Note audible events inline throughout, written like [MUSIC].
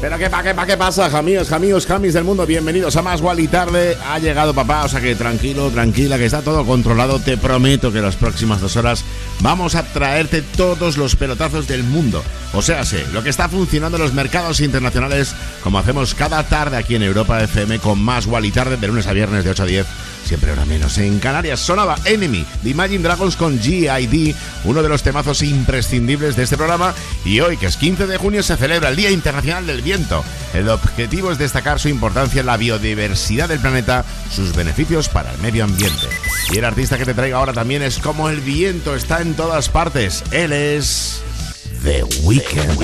Pero qué pa' qué pa' qué pasa, jamíos, jamíos, jamis del mundo, bienvenidos a Más Wally Tarde. Ha llegado papá, o sea que tranquilo, tranquila, que está todo controlado. Te prometo que las próximas dos horas vamos a traerte todos los pelotazos del mundo. O sea, sé, lo que está funcionando en los mercados internacionales, como hacemos cada tarde aquí en Europa FM con Más Wally Tarde, de lunes a viernes de 8 a 10 siempre hora menos. En Canarias sonaba Enemy de Imagine Dragons con GID, uno de los temazos imprescindibles de este programa. Y hoy, que es 15 de junio, se celebra el Día Internacional del Viento. El objetivo es destacar su importancia en la biodiversidad del planeta, sus beneficios para el medio ambiente. Y el artista que te traigo ahora también es como el viento está en todas partes. Él es. The Weeknd.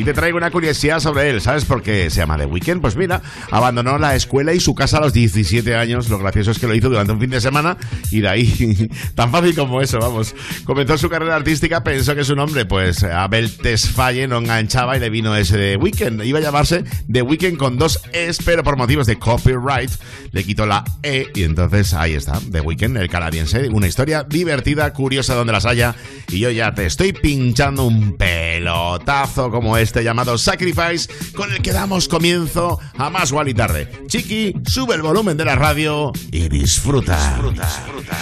Y te traigo una curiosidad sobre él, ¿sabes por qué se llama The Weeknd? Pues mira, abandonó la escuela y su casa a los 17 años. Lo gracioso es que lo hizo durante un fin de semana y de ahí, [LAUGHS] tan fácil como eso, vamos. Comenzó su carrera artística, pensó que su nombre, pues Abel Tesfaye, no enganchaba y le vino ese de Weeknd. Iba a llamarse The Weeknd con dos Es, pero por motivos de copyright le quitó la E y entonces ahí está, The Weeknd, el canadiense. Una historia divertida, curiosa donde las haya. Y yo ya te estoy pinchando un pelotazo como este llamado Sacrifice, con el que damos comienzo a más Wally tarde. Chiqui, sube el volumen de la radio y disfruta.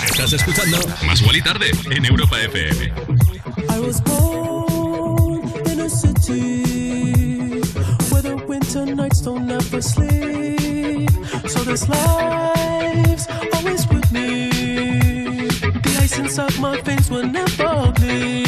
Estás escuchando Más Wally tarde en Europa FM. I was born in a city where the winter nights don't ever sleep. So this life's always with me. The ice ice inside my veins will never bleed.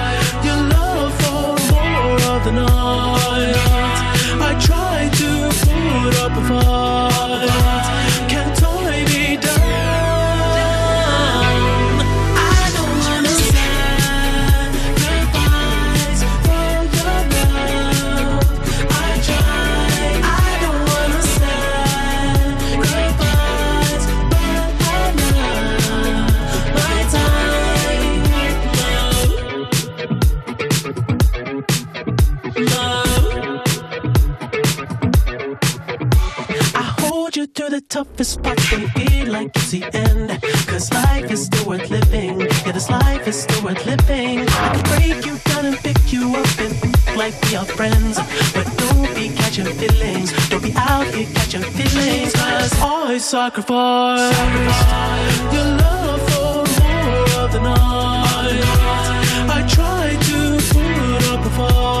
toughest parts and feel like it's the end. Cause life is still worth living. Yeah, this life is still worth living. I can break you down and pick you up and act like we are friends. But don't be catching feelings. Don't be out here catching feelings. Cause I sacrifice your love for more of the night. I try to put up a fight.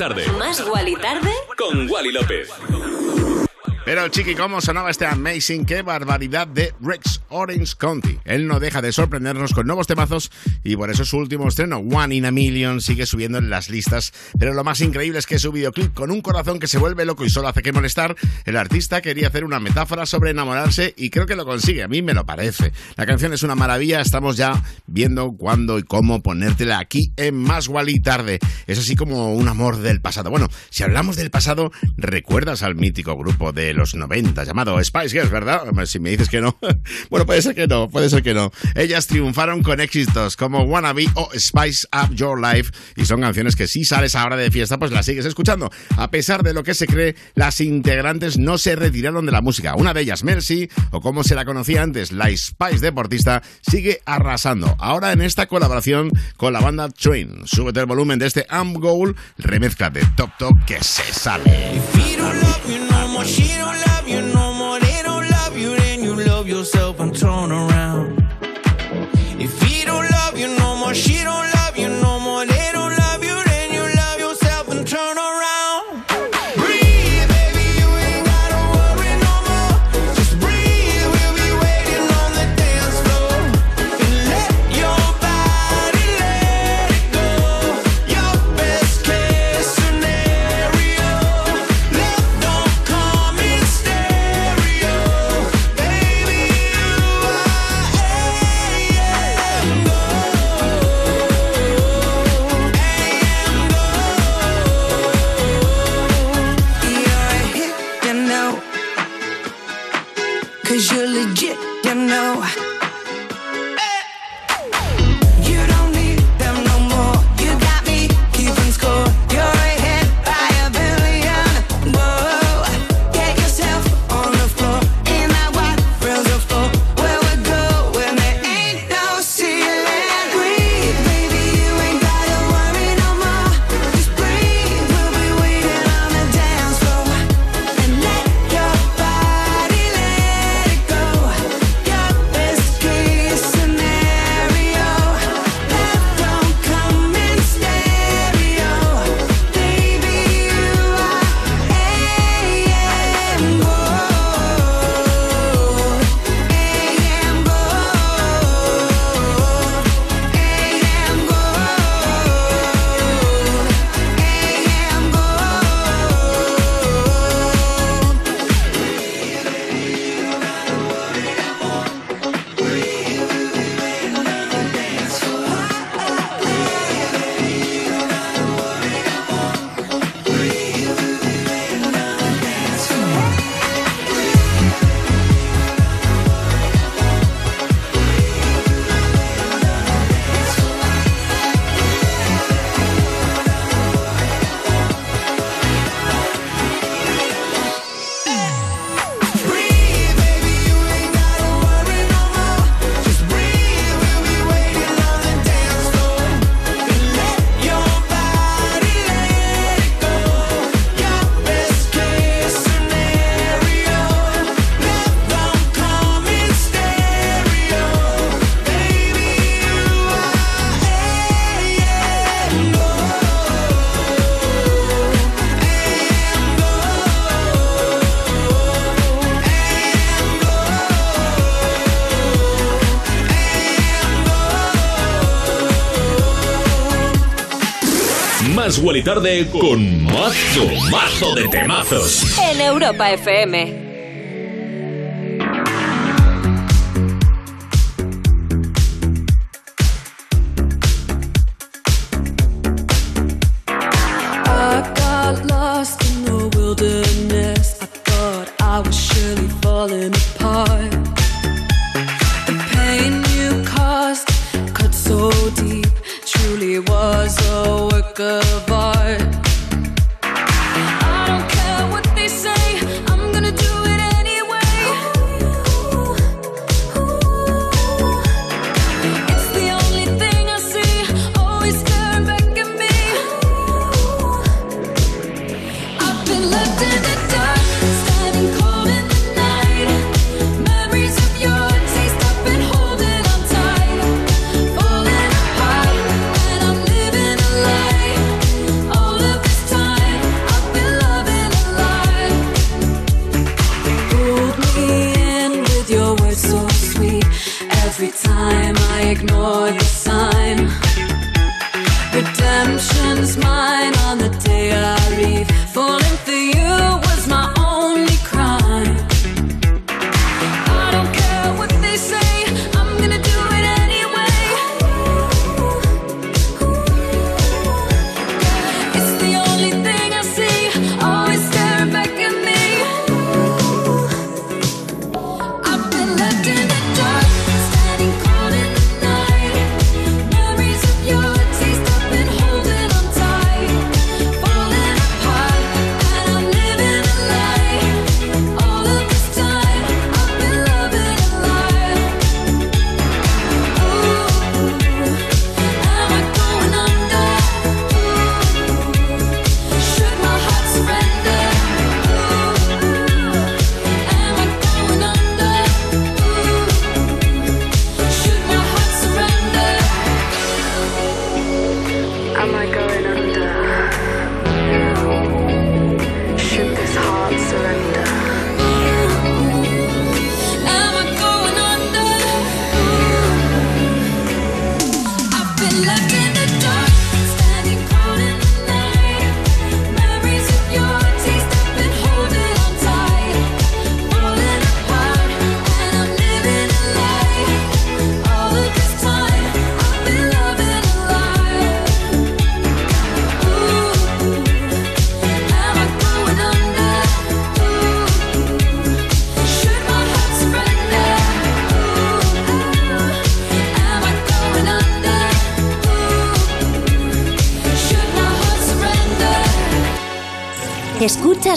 Tarde. Más Guali Tarde Con Wally López. Pero chiqui, ¿cómo sonaba este Amazing? ¡Qué barbaridad de Rex Orange County! Él no deja de sorprendernos con nuevos temazos y por eso su último estreno, One in a Million, sigue subiendo en las listas. Pero lo más increíble es que su videoclip, con un corazón que se vuelve loco y solo hace que molestar, el artista quería hacer una metáfora sobre enamorarse y creo que lo consigue, a mí me lo parece. La canción es una maravilla, estamos ya viendo cuándo y cómo ponértela aquí en Más Wally Tarde. Es así como un amor del pasado. Bueno, si hablamos del pasado, ¿recuerdas al mítico grupo de los 90 llamado Spice Girls, verdad? Si me dices que no. [LAUGHS] Bueno, puede ser que no, puede ser que no. Ellas triunfaron con éxitos como Wannabe o Spice Up Your Life y son canciones que si sales ahora de fiesta pues las sigues escuchando. A pesar de lo que se cree, las integrantes no se retiraron de la música. Una de ellas, Mercy, o como se la conocía antes, la Spice deportista, sigue arrasando. Ahora en esta colaboración con la banda Train. Súbete el volumen de este Amp Goal, remezcla de Top Top que se sale. If he don't love you no more, yourself and turn around. Wally Tarde con mazo, mazo de temazos. En Europa FM.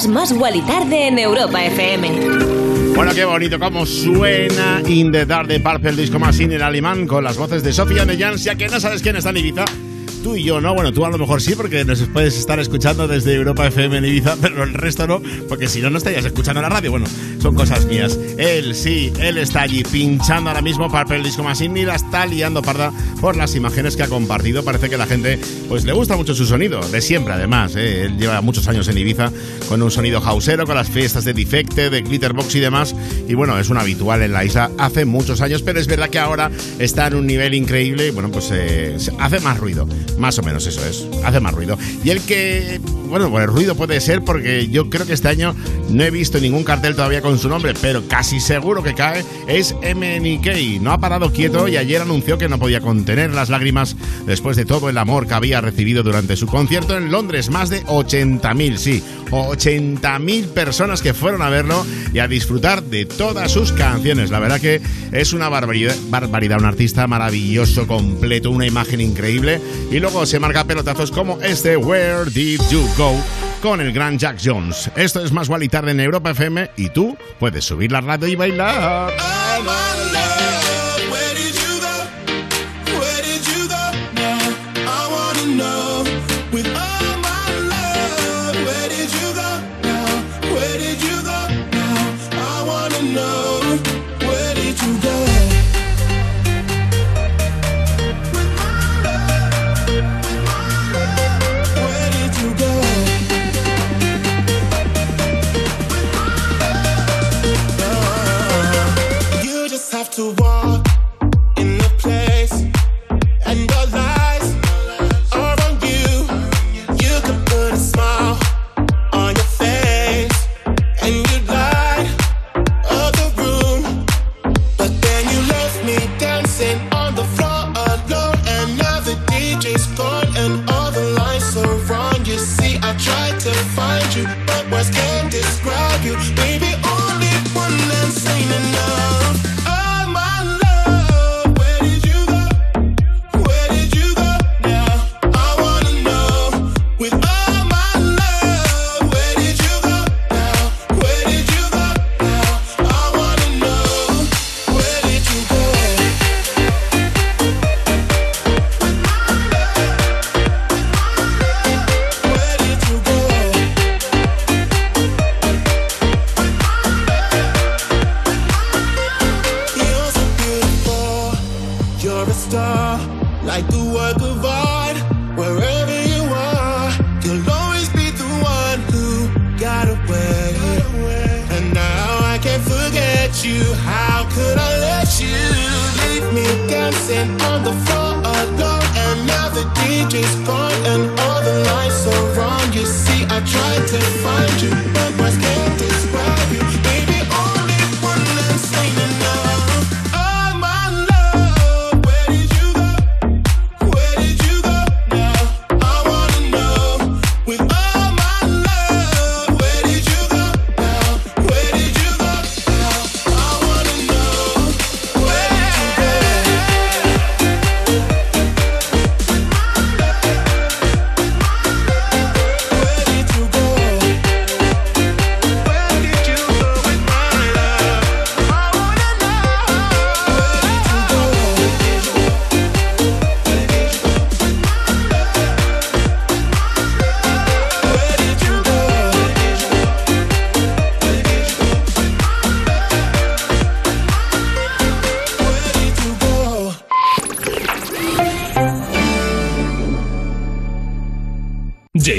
Más Más y Tarde en Europa FM. Bueno, qué bonito cómo suena In the Dark de Purple Disco Machine en alemán con las voces de Sofía de Jansia, que no sabes quién está en Ibiza tú y yo, ¿no? Bueno, tú a lo mejor sí, porque nos puedes estar escuchando desde Europa FM en Ibiza, pero el resto no, porque si no, no estarías escuchando la radio. Bueno, son cosas mías. Él sí, él está allí pinchando ahora mismo Purple Disco Machine y la está liando parda por las imágenes que ha compartido. Parece que la gente pues le gusta mucho su sonido, de siempre además. ¿eh? Él lleva muchos años en Ibiza con un sonido hausero, con las fiestas de Defecte, de Glitterbox y demás. Y bueno, es un habitual en la isla hace muchos años, pero es verdad que ahora está en un nivel increíble bueno, pues eh, hace más ruido. Más o menos eso es, hace más ruido. Y el que, bueno, pues el ruido puede ser porque yo creo que este año no he visto ningún cartel todavía con su nombre, pero casi seguro que cae, es MNK. No ha parado quieto y ayer anunció que no podía contener las lágrimas después de todo el amor que había recibido durante su concierto en Londres. Más de 80.000, sí, 80.000 personas que fueron a verlo y a disfrutar de todas sus canciones. La verdad que es una barbaridad, un artista maravilloso, completo, una imagen increíble. Y luego se marca pelotazos como este Where Did You Go con el gran Jack Jones. Esto es más y tarde en Europa FM y tú puedes subir la radio y bailar.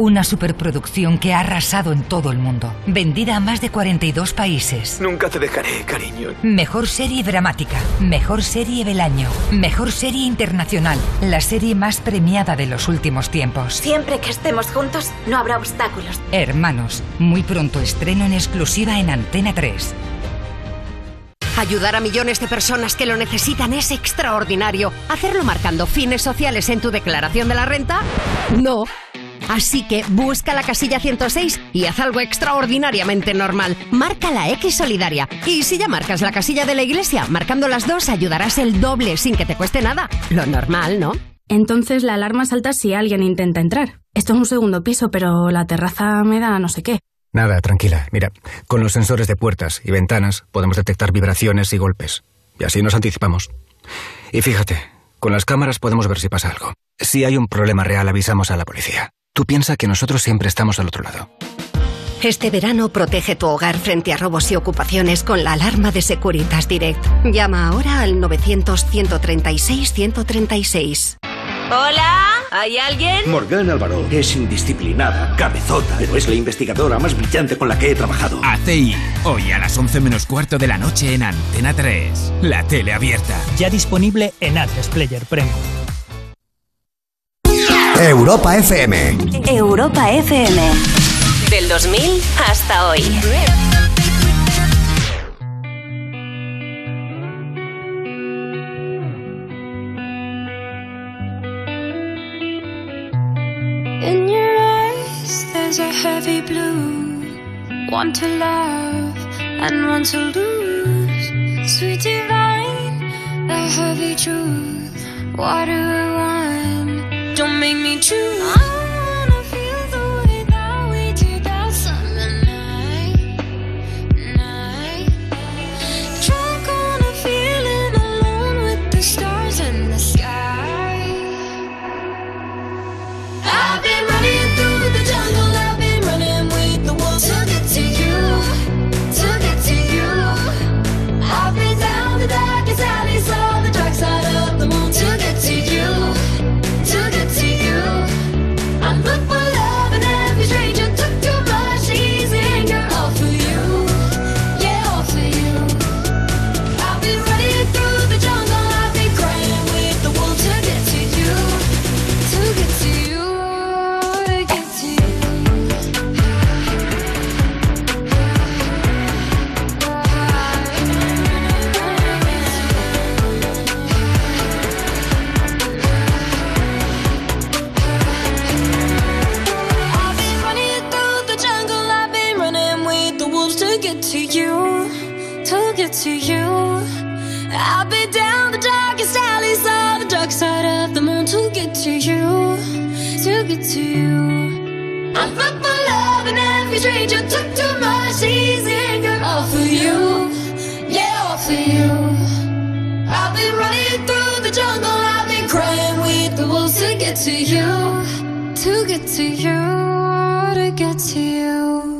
Una superproducción que ha arrasado en todo el mundo. Vendida a más de 42 países. Nunca te dejaré, cariño. Mejor serie dramática. Mejor serie del año. Mejor serie internacional. La serie más premiada de los últimos tiempos. Siempre que estemos juntos, no habrá obstáculos. Hermanos. Muy pronto estreno en exclusiva en Antena 3. Ayudar a millones de personas que lo necesitan es extraordinario. ¿Hacerlo marcando fines sociales en tu declaración de la renta? No. Así que busca la casilla 106 y haz algo extraordinariamente normal. Marca la X solidaria. Y si ya marcas la casilla de la iglesia, marcando las dos ayudarás el doble sin que te cueste nada. Lo normal, ¿no? Entonces la alarma salta si alguien intenta entrar. Esto es un segundo piso, pero la terraza me da no sé qué. Nada, tranquila. Mira, con los sensores de puertas y ventanas podemos detectar vibraciones y golpes. Y así nos anticipamos. Y fíjate, con las cámaras podemos ver si pasa algo. Si hay un problema real, avisamos a la policía. Tú piensa que nosotros siempre estamos al otro lado. Este verano protege tu hogar frente a robos y ocupaciones con la alarma de Securitas Direct. Llama ahora al 900-136-136. Hola, ¿hay alguien? Morgan Álvaro es indisciplinada, cabezota, pero es la investigadora más brillante con la que he trabajado. ACI, hoy a las 11 menos cuarto de la noche en Antena 3. La tele abierta. Ya disponible en Atlas Player Premium. Europa FM. Europa FM. Del 2000 hasta hoy. In your eyes, there's a heavy blue. One to love and one to lose. Sweet divine, a heavy truth. Water or wine, don't make me choose. To you, to get to you. I'll be down the darkest alleys of the dark side of the moon to get to you, to get to you. I fuck my love and every stranger took too much easy anger all for you, yeah, all for you. I've been running through the jungle, I've been crying with the wolves to get to you, to get to you, to get to you.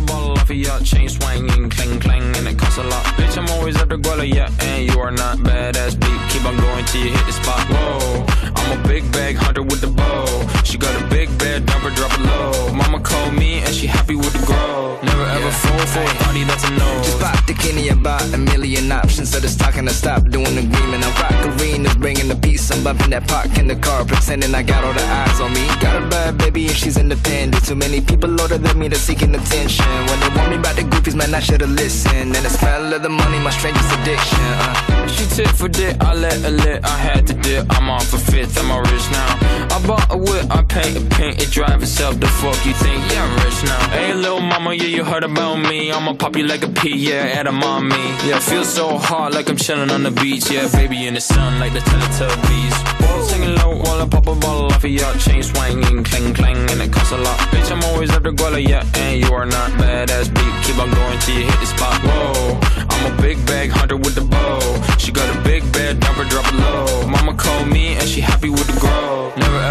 Balls hanging I pop a bottle off of your chain swinging, clang clang, and it costs a lot. Bitch, I'm always after Guala, yeah, and you are not badass beat. Keep on going till you hit the spot. Whoa, I'm a big bag hunter with the bow. She got a big bed, dump her, drop it low. Mama called me and she happy with the grow. Never ever fall for a party that's a no. Just pop the Kenny about a million options. So just talking to stop doing the agreement. I rock arenas, bringing the peace. I'm bumping that park in the car, pretending I got all the eyes on me. Got a bad baby and she's independent. Too many people older than me that's seeking attention. When they want me about the goofies, man, I should've listened. And the smell of the money, my strangest addiction. Uh. She tit for dick, I let her lit, I had to dip. I'm off for fifth, I'm all rich now. Bought a whip, I paint a paint, it drive itself. The fuck you think? Yeah, I'm rich now. Hey, little mama, yeah, you heard about me. I'ma pop you like a pea, yeah, at a mommy. Yeah, feel so hot like I'm chilling on the beach. Yeah, baby in the sun like the Teletubbies. Balls singing low while I pop a bottle off of your chain swinging, clang clang, and it costs a lot. Bitch, I'm always after Guala, yeah, and you are not badass beat. Keep on going till you hit the spot. Whoa, I'm a big bag hunter with the bow. She got a big bed, her, drop it low. Mama called me and she happy with the grow. Never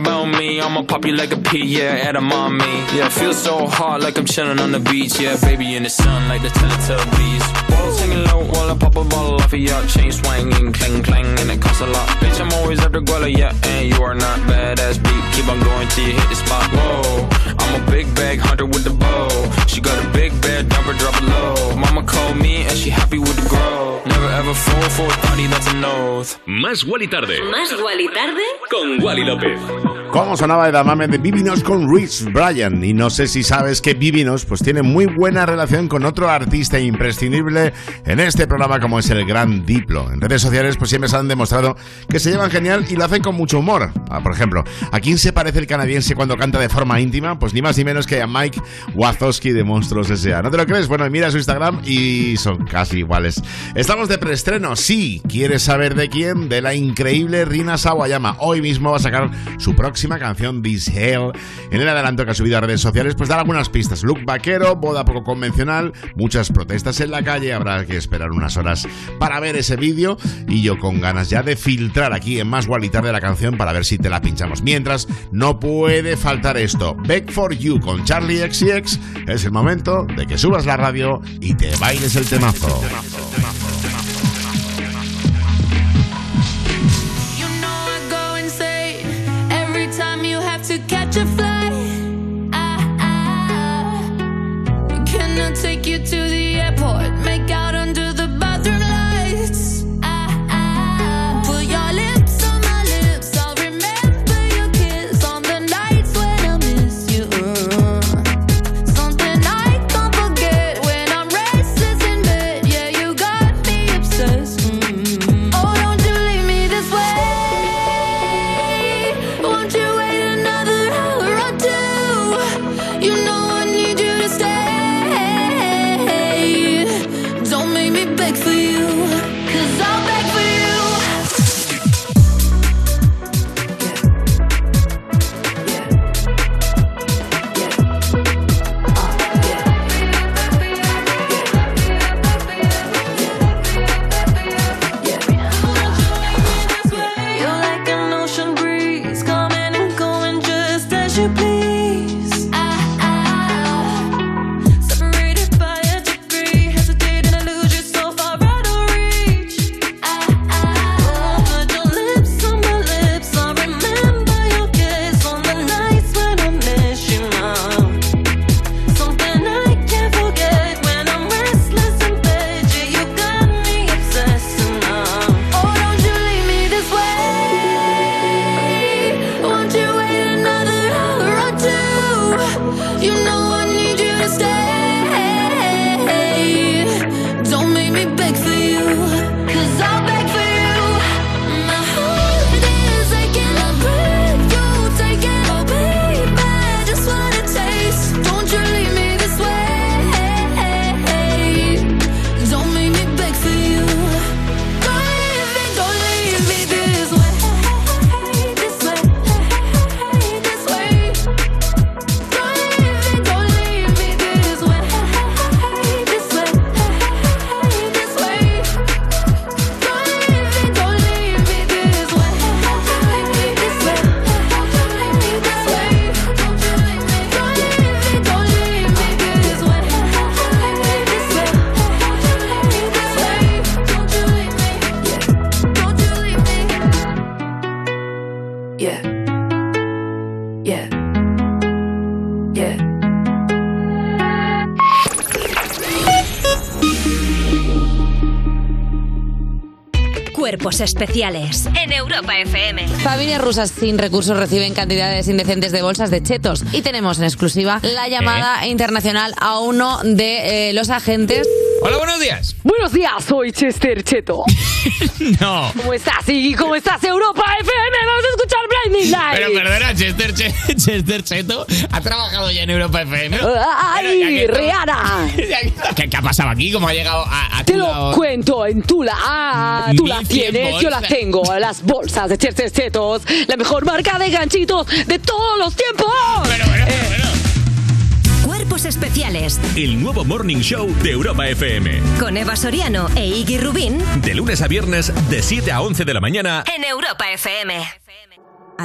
about me. I'ma pop you like a pea, yeah, at a mommy. Yeah, feel so hot like I'm chilling on the beach. Yeah, baby in the sun like the Teletubbies. Balls hanging low while I pop a bottle off of your chain swinging, clang clang, and it costs a lot. Bitch, I'm always after Guala, yeah, and you are not badass beat. Keep on going till you hit the spot. Whoa, I'm a big bag hunter with the bow. She got a big bed, dump her, drop it low. Mama called me and she happy with the grow. Never ever fall for a party that's an oath. Más Wally tarde. Más Wally tarde. Con Wally López. ¿Cómo sonaba Edamame de Vivinos con Rich Bryan? Y no sé si sabes que Vivinos pues tiene muy buena relación con otro artista imprescindible en este programa como es el Gran Diplo. En redes sociales pues siempre se han demostrado que se llevan genial y lo hacen con mucho humor. Ah, por ejemplo, ¿a quién se parece el canadiense cuando canta de forma íntima? Pues ni más ni menos que a Mike Wazowski de Monstruos S.A. ¿No te lo crees? Bueno, mira su Instagram y son casi iguales. Estamos de preestreno, sí. ¿Quieres saber de quién? De la increíble Rina Sawayama. Hoy mismo va a sacar su próxima canción This Hell. En el adelanto que ha subido a redes sociales, pues dar algunas pistas. Look vaquero, boda poco convencional, muchas protestas en la calle. Habrá que esperar unas horas para ver ese vídeo. Y yo con ganas ya de filtrar aquí en más Wally de la canción para ver si te la pinchamos. Mientras, no puede faltar esto. Back for You con Charlie XCX. Es el momento de que subas la radio y te bailes el temazo. Cuerpos especiales en Europa FM. Familias rusas sin recursos reciben cantidades indecentes de bolsas de chetos. Y tenemos en exclusiva la llamada internacional a uno de eh, los agentes. Hola, buenos días. Buenos días, soy Chester Cheto. [LAUGHS] No. ¿Cómo estás, Iggy? ¿Cómo estás, Europa Pero perdona, Chester, Che- [LAUGHS] Chester Cheto ha trabajado ya en Europa FM. Pero ¡Ay, Rihanna! [LAUGHS] ¿Qué, qué ha pasado aquí? ¿Cómo ha llegado a, a Te lo lado? cuento en Tula. Ah, tú la tienes, yo la tengo. [LAUGHS] Las bolsas de Chester Chetos. La mejor marca de ganchitos de todos los tiempos. Cuerpos especiales El nuevo Morning Show de Europa FM. con Eva Soriano e Iggy Rubín De lunes a viernes, de 7 a 11 de la mañana. en Europa FM.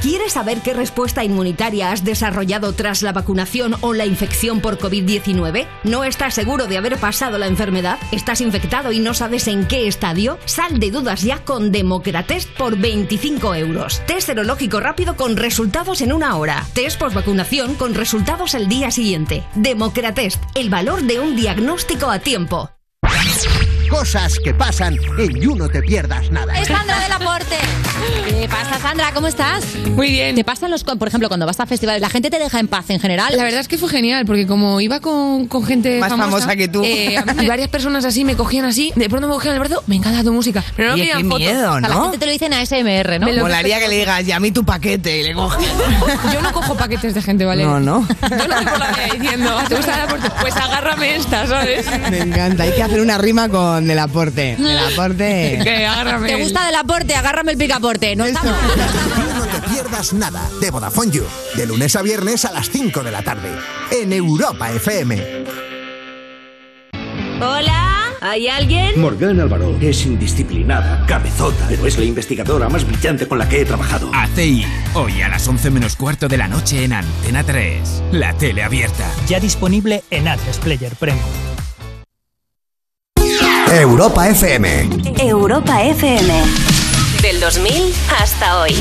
¿Quieres saber qué respuesta inmunitaria has desarrollado tras la vacunación o la infección por COVID-19? ¿No estás seguro de haber pasado la enfermedad? ¿Estás infectado y no sabes en qué estadio? Sal de dudas ya con Democratest por 25 euros. Test serológico rápido con resultados en una hora. Test vacunación con resultados el día siguiente. Democratest, el valor de un diagnóstico a tiempo. Cosas que pasan en You No Te Pierdas Nada. Es Sandra del Aporte. [GASPS] ¿Qué pasa, Sandra? ¿Cómo estás? Muy bien. ¿Te pasan los, por ejemplo, cuando vas a festivales, la gente te deja en paz en general? La verdad es que fue genial, porque como iba con, con gente Más famosa, famosa que tú. eh, a mí varias personas así me cogían así, de pronto me cogían el brazo, me encanta tu música. Pero no Oye, querían qué fotos. miedo, O sea, la ¿no? gente te lo dicen a SMR, ¿no? Me lo- Molaría que le digas, ya a mí tu paquete y le coges. [LAUGHS] Yo no cojo paquetes de gente, ¿vale? No, no. [LAUGHS] Yo no por la diciendo, ¿te gusta el aporte? Pues agárrame esta, ¿sabes? Me encanta, hay que hacer una rima con el aporte. El aporte. [LAUGHS] Que agárrame. ¿Te gusta del aporte? Agárrame el picaporte. No está mal. [LAUGHS] No Te Pierdas Nada de Vodafone You. De lunes a viernes a las 5 de la tarde. En Europa FM. Hola, ¿hay alguien? Morgana Álvaro es indisciplinada, cabezota, pero es la investigadora más brillante con la que he trabajado. ACI, hoy a las 11 menos cuarto de la noche en Antena 3. La tele abierta. Ya disponible en Atresplayer Premium. Europa FM. Europa FM. Del 2000 hasta hoy.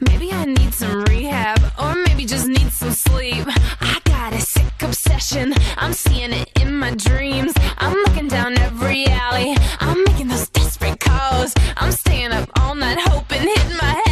Maybe I need some rehab, or maybe just need some sleep. I got a sick obsession, I'm seeing it in my dreams. I'm looking down every alley, I'm making those desperate calls. I'm staying up all night hoping, hitting my head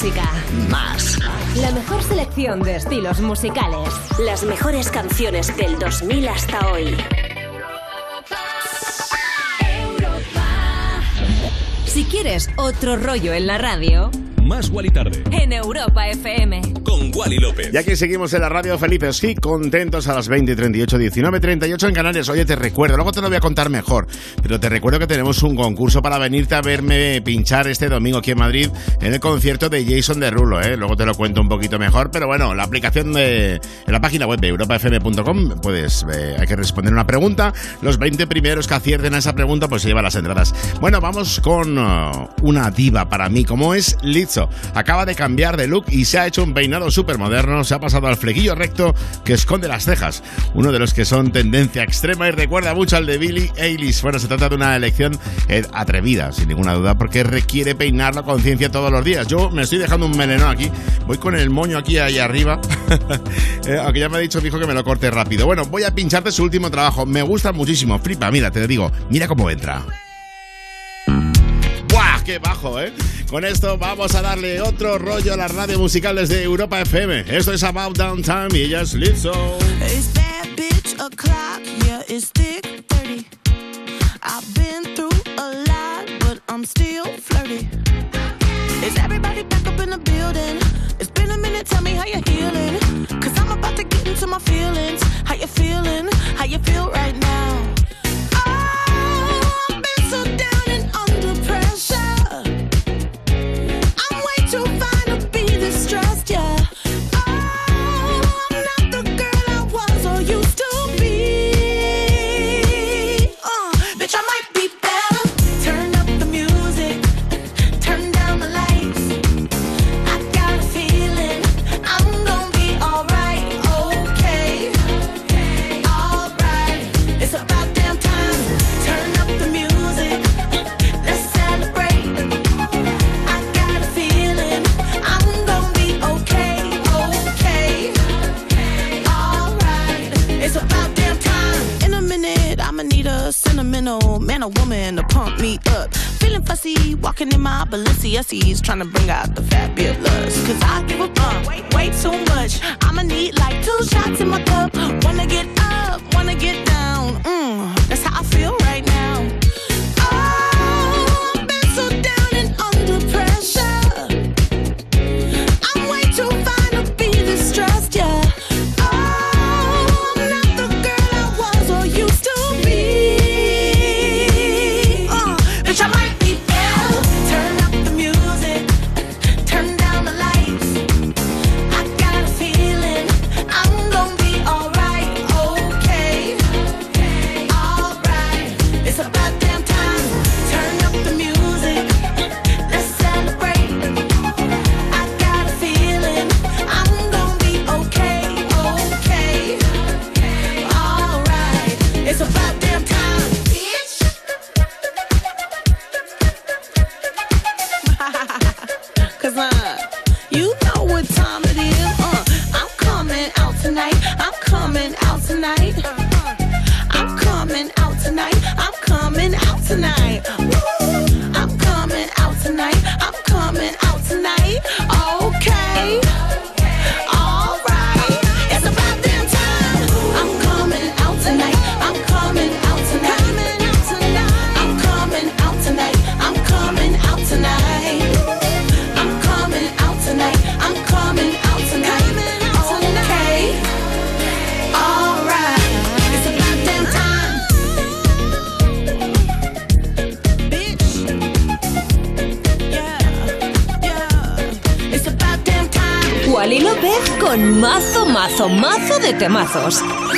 música. Más. La mejor selección de estilos musicales. Las mejores canciones del 2000 hasta hoy. Si quieres otro rollo en la radio, Más Wally Tarde. en Europa FM. Con Wally López. Y aquí seguimos en la radio felices sí, contentos a las 20 y 38, 19 38 en Canarias. Oye, te recuerdo, luego te lo voy a contar mejor, pero te recuerdo que tenemos un concurso para venirte a verme pinchar este domingo aquí en Madrid en el concierto de Jason Derulo, ¿eh? Luego te lo cuento un poquito mejor, pero bueno, la aplicación de en la página web de europafm.com, puedes, eh, hay que responder una pregunta. Los 20 primeros que acierten a esa pregunta, pues se llevan las entradas. Bueno, vamos con uh, una diva para mí, como es Lizzo. Acaba de cambiar de look y se ha hecho un peinado súper moderno, se ha pasado al flequillo recto que esconde las cejas. Uno de los que son tendencia extrema y recuerda mucho al de Billie Eilish. Bueno, se trata de una elección eh, atrevida, sin ninguna duda, porque requiere peinar la conciencia todos los días. Yo me estoy dejando un melenón aquí, voy con el moño aquí ahí arriba, [LAUGHS] Eh, aunque ya me ha dicho mi hijo que me lo corte rápido. Bueno, voy a pincharte su último trabajo, me gusta muchísimo, flipa, mira, te digo, mira cómo entra. ¡Buah! ¡Qué bajo, eh! Con esto vamos a darle otro rollo a las radio musicales de Europa FM. Esto es About Downtime y ella es Lizzo. It's bad bitch o'clock, yeah, it's thick 30. I've been through a lot, but I'm still flirty. Is everybody back up in the building? It's been a minute, tell me how you're healing. Cause I'm about to get into my feelings. How you feeling? How you feel right now? I've been so down and under pressure. Sentimental man or woman to pump me up. Feeling fussy, walking in my Balenciennes, trying to bring out the fabulous. Cause I give a fuck way, way too much. I'ma need like two shots in my cup. Wanna get up, wanna get down. Mm, you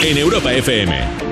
En Europa FM.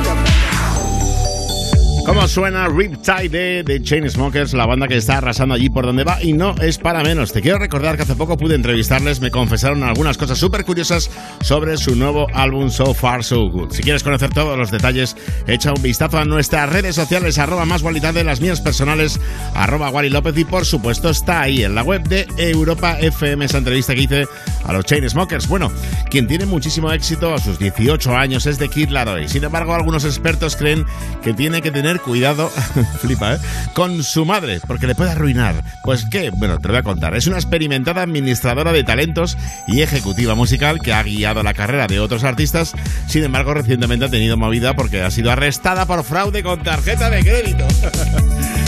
¿Cómo suena Riptide de, Chainsmokers, la banda que está arrasando allí por donde va? Y no es para menos. Te quiero recordar que hace poco pude entrevistarles, me confesaron algunas cosas súper curiosas sobre su nuevo álbum So Far So Good. Si quieres conocer todos los detalles, echa un vistazo a nuestras redes sociales, arroba más de las mías personales, arroba Wally López y por supuesto está ahí en la web de Europa FM esa entrevista que hice a los Chainsmokers. Bueno, quien tiene muchísimo éxito a sus 18 años es de Kid Laroi. Sin embargo, algunos expertos creen que tiene que tener cuidado, [LAUGHS] flipa, ¿eh? con su madre, porque le puede arruinar. Pues qué, bueno, te lo voy a contar. Es una experimentada administradora de talentos y ejecutiva musical que ha guiado la carrera de otros artistas. Sin embargo, recientemente ha tenido movida porque ha sido arrestada por fraude con tarjeta de crédito. [LAUGHS]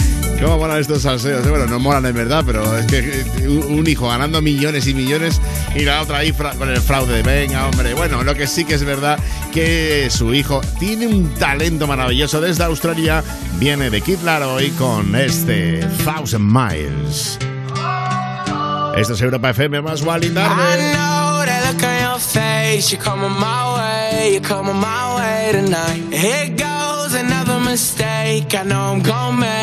¿Cómo molan estos salseos? eh? Bueno, no molan en verdad, pero es que eh, un hijo ganando millones y millones y la otra ahí con el fraude. Venga, hombre. Bueno, lo que sí que es verdad que su hijo tiene un talento maravilloso. Desde Australia viene de Kid Laroi con este Thousand Miles. Esto es Europa FM más Wally I Tarde. know that look on your face. You're coming my way, you're coming my way tonight. Here goes another mistake. I know I'm gonna make,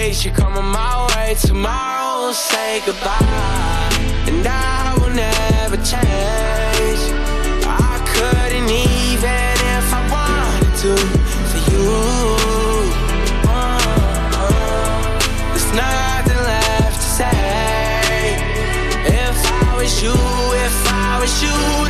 face. You're coming my way. Tomorrow we'll say goodbye. And I will never change. I couldn't even if I wanted to for you. Uh, There's nothing left to say. If I was you, if I was you,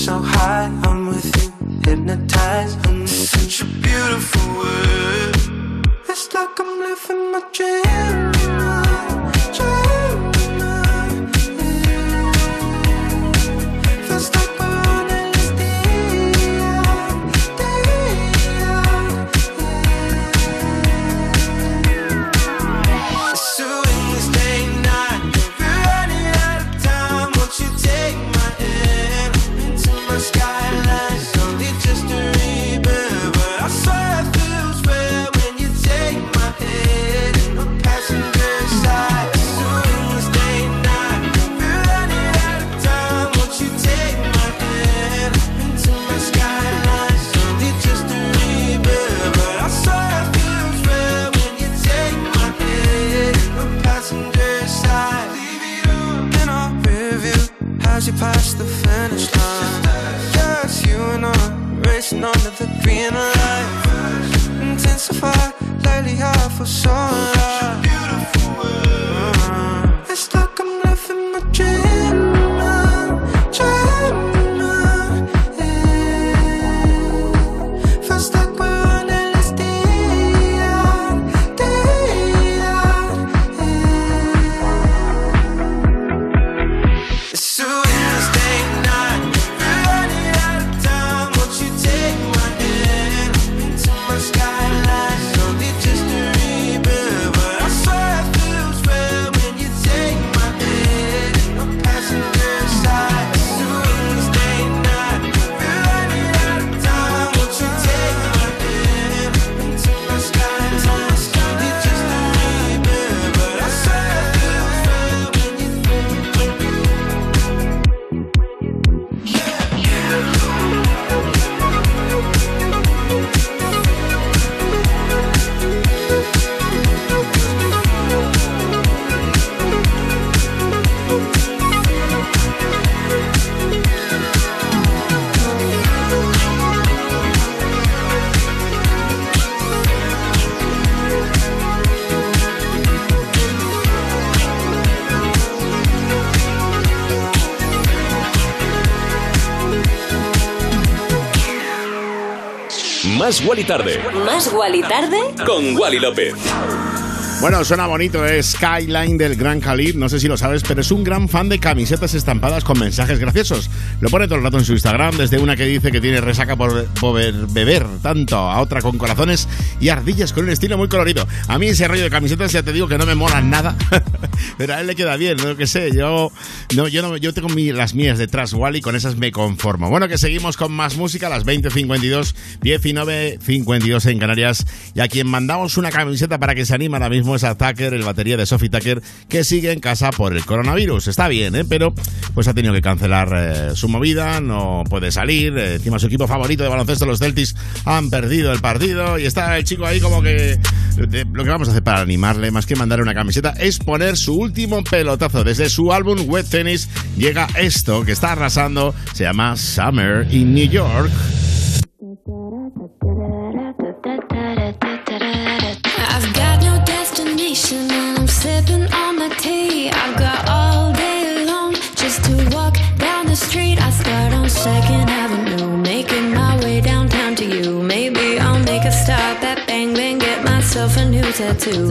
so high, I'm with you, hypnotized. It's such a beautiful world. It's like I'm living my dream. The green light. Intensify lately, I feel so alive. Uh, Wally Tarde Más Wally Tarde con Wally López. Bueno, suena bonito, es Skyline del Gran Khalid, no sé si lo sabes, pero es un gran fan de camisetas estampadas con mensajes graciosos. Lo pone todo el rato en su Instagram, desde una que dice que tiene resaca por, por beber tanto, a otra con corazones y ardillas con un estilo muy colorido. A mí ese rollo de camisetas ya te digo que no me molan nada, [LAUGHS] pero a él le queda bien, no que sé, yo no, yo no, yo tengo las mías detrás, Wally, con esas me conformo. Bueno, que seguimos con más música, las 20.52, 19.52 en Canarias, y a quien mandamos una camiseta para que se anime ahora mismo es a Tucker, el batería de Sophie Tucker, que sigue en casa por el coronavirus. Está bien, ¿eh? pero pues ha tenido que cancelar eh, su movida, no puede salir, eh, encima su equipo favorito de baloncesto, los Celtics, han perdido el partido, y está el chico ahí como que... de- lo que vamos a hacer para animarle, más que mandarle una camiseta, es poner su último pelotazo. Desde su álbum Wet Llega esto que está arrasando, se llama Summer in New York. I've got no destination I'm sipping on my tea. I've got all day long just to walk down the street. I start on Second Avenue, making my way downtown to you. Maybe I'll make a stop at Bang Bang, get myself a new tattoo.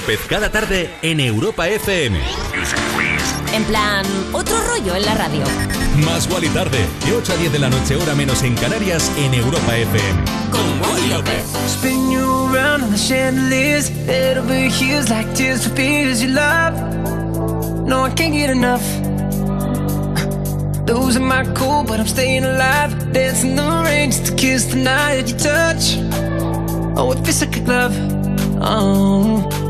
López cada tarde en Europa FM. En plan, otro rollo en la radio. Más Wally tarde, de 8 a 10 de la noche, hora menos en Canarias, en Europa FM. Con Wally López. Spin you around on the chandeliers. Head over heels like tears for fears you love. No, I can't get enough. Losing my cool, but I'm staying alive. Dancing the rain just to kiss the night that you touch. Oh, it feels like a glove. Oh,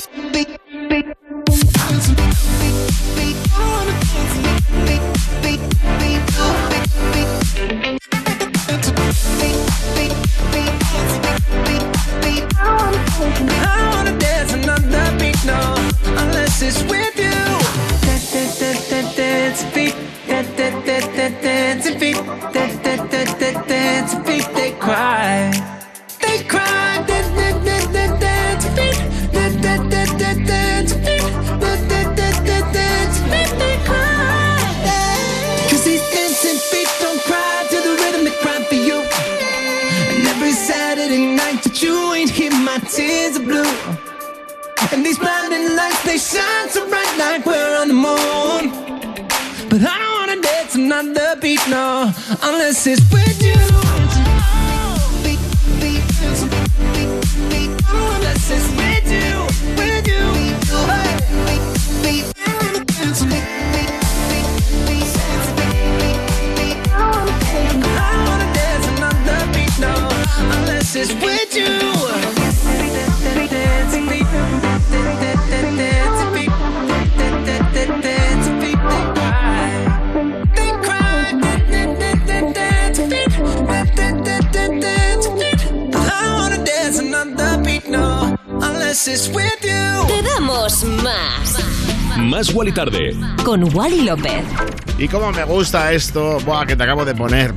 Unless it's with Más. Más Wally tarde. Con Wally López. Y como me gusta esto, buah, que te acabo de poner.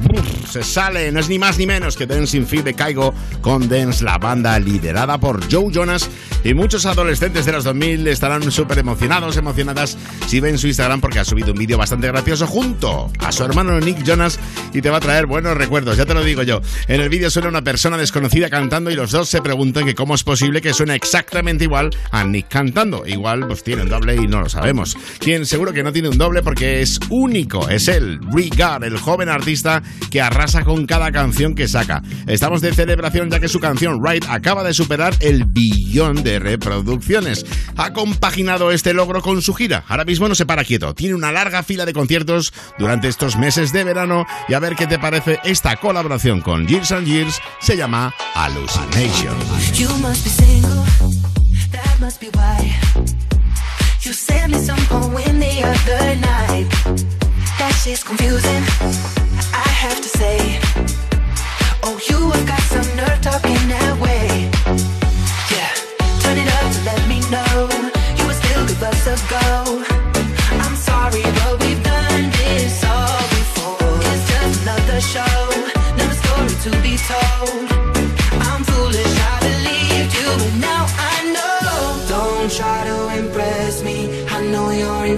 Se sale, no es ni más ni menos que Dancing Feet de Caigo con Dance, la banda liderada por Joe Jonas. Y muchos adolescentes de los 2000 estarán súper emocionados, emocionadas si ven su Instagram porque ha subido un vídeo bastante gracioso junto a su hermano Nick Jonas y te va a traer buenos recuerdos, ya te lo digo yo. En el vídeo suena una persona desconocida cantando y los dos se preguntan que cómo es posible que suene exactamente igual a Nick cantando. Igual pues tiene un doble y no lo sabemos. Quien seguro que no tiene un doble porque es único, es él, Regard, el joven artista que arrasa con cada canción que saca. Estamos de celebración ya que su canción Ride acaba de superar el billón de reproducciones. Ha compaginado este logro con su gira. Ahora mismo no se para quieto. Tiene una larga fila de conciertos durante estos meses de verano y a ver qué te parece esta colaboración con Years and Years. Se llama Hallucination. Oh, you have got some nerve talking that way.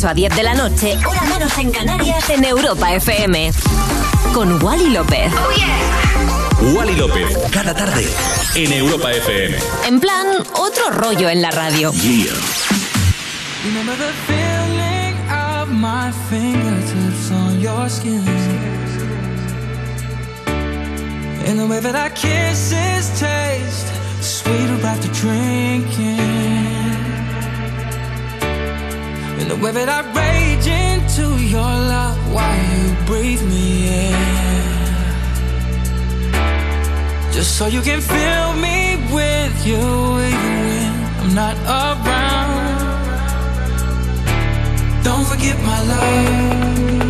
8 a 10 de la noche, hora menos en Canarias, en Europa FM. Con Wally López. Wally López. Cada tarde. En Europa FM. En plan, otro rollo en la radio. Remember the feeling of my fingertips on your skin. And the way that our kisses taste sweeter after drinking. Way that I rage into your love while you breathe me in. Just so you can fill me with you even when I'm not around. Don't forget my love.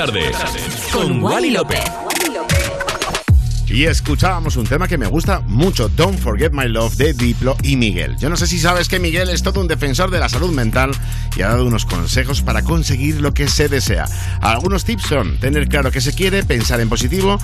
Tarde. Con Wally López. Y escuchábamos un tema que me gusta mucho, Don't Forget My Love de Diplo y Miguel. Yo no sé si sabes que Miguel es todo un defensor de la salud mental y ha dado unos consejos para conseguir lo que se desea. Algunos tips son tener claro que se quiere, pensar en positivo,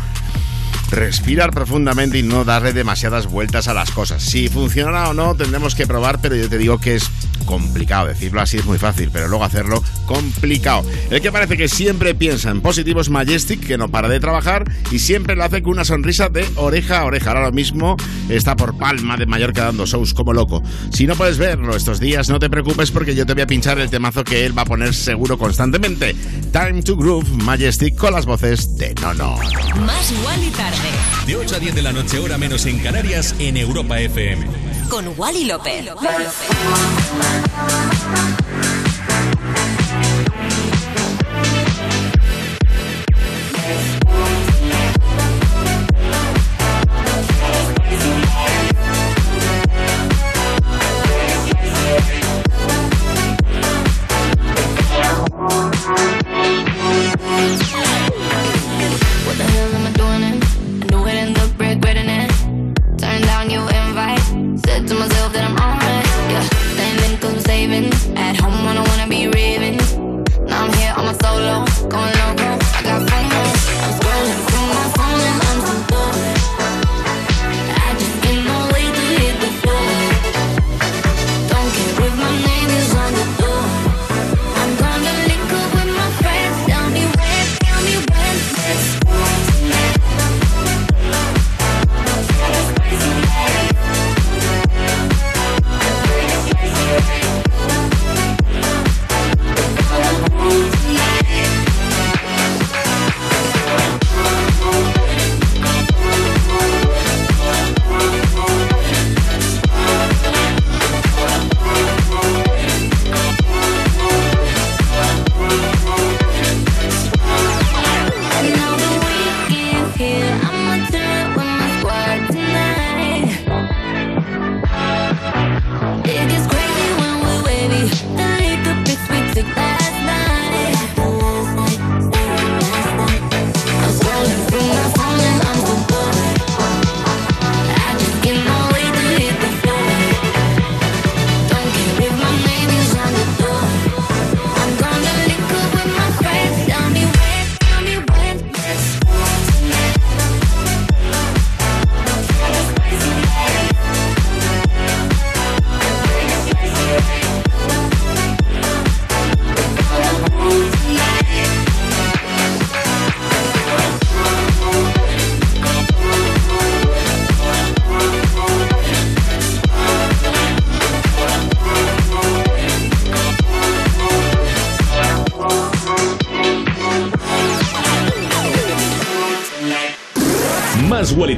respirar profundamente y no darle demasiadas vueltas a las cosas. Si funcionará o no, tendremos que probar, pero yo te digo que es complicado. Decirlo así es muy fácil, pero luego hacerlo complicado. El que parece que siempre piensa en positivo es Majestic, que no para de trabajar y siempre lo hace con una sonrisa de oreja a oreja. Ahora mismo está por Palma de Mallorca dando shows como loco. Si no puedes verlo estos días, no te preocupes porque yo te voy a pinchar el temazo que él va a poner seguro constantemente. Time to Groove, Majestic con las voces de Nono. Más Wally tarde. De 8 a 10 de la noche, hora menos en Canarias, en Europa FM. Con Wally López. What the